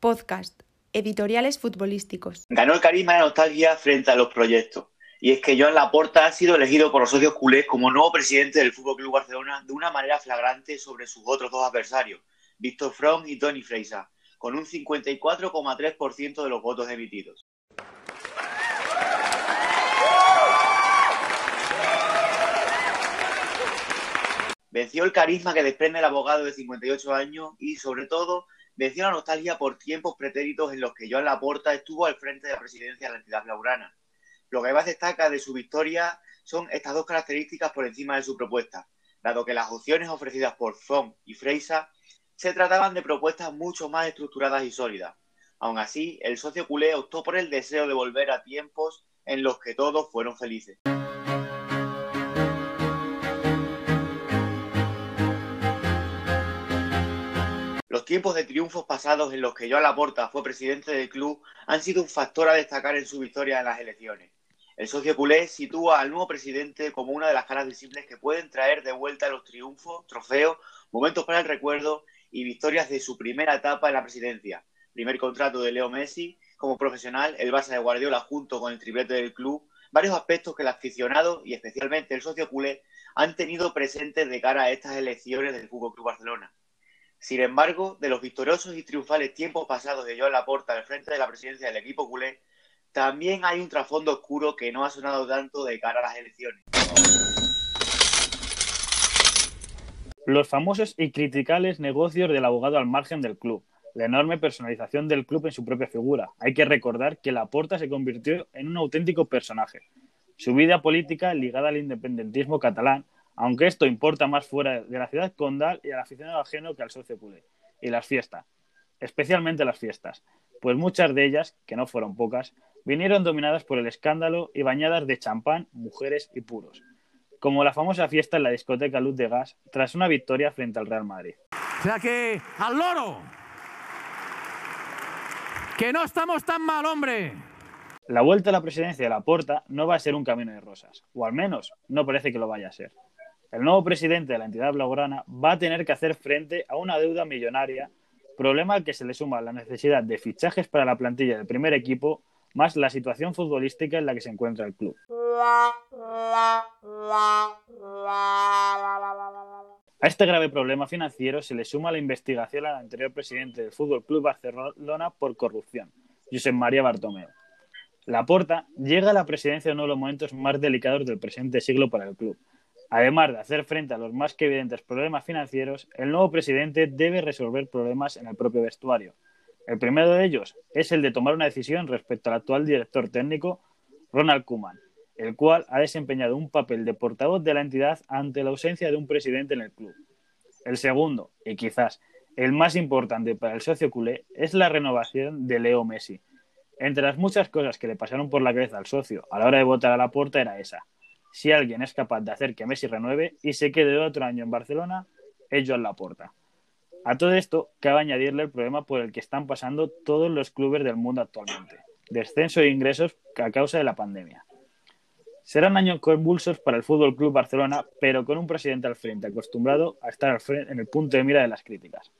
Podcast, editoriales futbolísticos. Ganó el carisma y la nostalgia frente a los proyectos. Y es que Joan Laporta ha sido elegido por los socios culés como nuevo presidente del Fútbol Club Barcelona de una manera flagrante sobre sus otros dos adversarios, Víctor Front y Tony Freisa, con un 54,3% de los votos emitidos. Venció el carisma que desprende el abogado de 58 años y, sobre todo, venció la nostalgia por tiempos pretéritos en los que Joan Laporta estuvo al frente de la presidencia de la entidad blaugrana. Lo que más destaca de su victoria son estas dos características por encima de su propuesta, dado que las opciones ofrecidas por Font y Freisa se trataban de propuestas mucho más estructuradas y sólidas. Aún así, el socio culé optó por el deseo de volver a tiempos en los que todos fueron felices. Tiempos de triunfos pasados en los que Joan Laporta fue presidente del club han sido un factor a destacar en su victoria en las elecciones. El socio culé sitúa al nuevo presidente como una de las caras visibles que pueden traer de vuelta los triunfos, trofeos, momentos para el recuerdo y victorias de su primera etapa en la presidencia. Primer contrato de Leo Messi como profesional, el Barça de Guardiola junto con el triplete del club, varios aspectos que el aficionado y especialmente el socio culé han tenido presentes de cara a estas elecciones del Fútbol Club Barcelona. Sin embargo, de los victoriosos y triunfales tiempos pasados de Joan Laporta al frente de la presidencia del equipo culé, también hay un trasfondo oscuro que no ha sonado tanto de cara a las elecciones. Los famosos y criticables negocios del abogado al margen del club, la enorme personalización del club en su propia figura. Hay que recordar que Laporta se convirtió en un auténtico personaje. Su vida política ligada al independentismo catalán aunque esto importa más fuera de la ciudad condal y al aficionado ajeno que al socio culé. Y las fiestas, especialmente las fiestas, pues muchas de ellas, que no fueron pocas, vinieron dominadas por el escándalo y bañadas de champán, mujeres y puros, como la famosa fiesta en la discoteca Luz de Gas tras una victoria frente al Real Madrid. O sea que, al loro, que no estamos tan mal, hombre. La vuelta a la presidencia de la Porta no va a ser un camino de rosas, o al menos no parece que lo vaya a ser. El nuevo presidente de la entidad blaugrana va a tener que hacer frente a una deuda millonaria, problema que se le suma la necesidad de fichajes para la plantilla del primer equipo, más la situación futbolística en la que se encuentra el club. A este grave problema financiero se le suma la investigación al anterior presidente del Fútbol Club Barcelona por corrupción, Josep María Bartomeu. Laporta llega a la presidencia en uno de los momentos más delicados del presente siglo para el club, Además de hacer frente a los más que evidentes problemas financieros, el nuevo presidente debe resolver problemas en el propio vestuario. El primero de ellos es el de tomar una decisión respecto al actual director técnico, Ronald Koeman, el cual ha desempeñado un papel de portavoz de la entidad ante la ausencia de un presidente en el club. El segundo, y quizás el más importante para el socio culé, es la renovación de Leo Messi. Entre las muchas cosas que le pasaron por la cabeza al socio a la hora de votar a la puerta era esa, si alguien es capaz de hacer que Messi renueve y se quede otro año en Barcelona, es Joan Laporta. A todo esto, cabe añadirle el problema por el que están pasando todos los clubes del mundo actualmente, descenso de ingresos a causa de la pandemia. Serán años convulsos para el Fútbol Club Barcelona, pero con un presidente al frente acostumbrado a estar en el punto de mira de las críticas.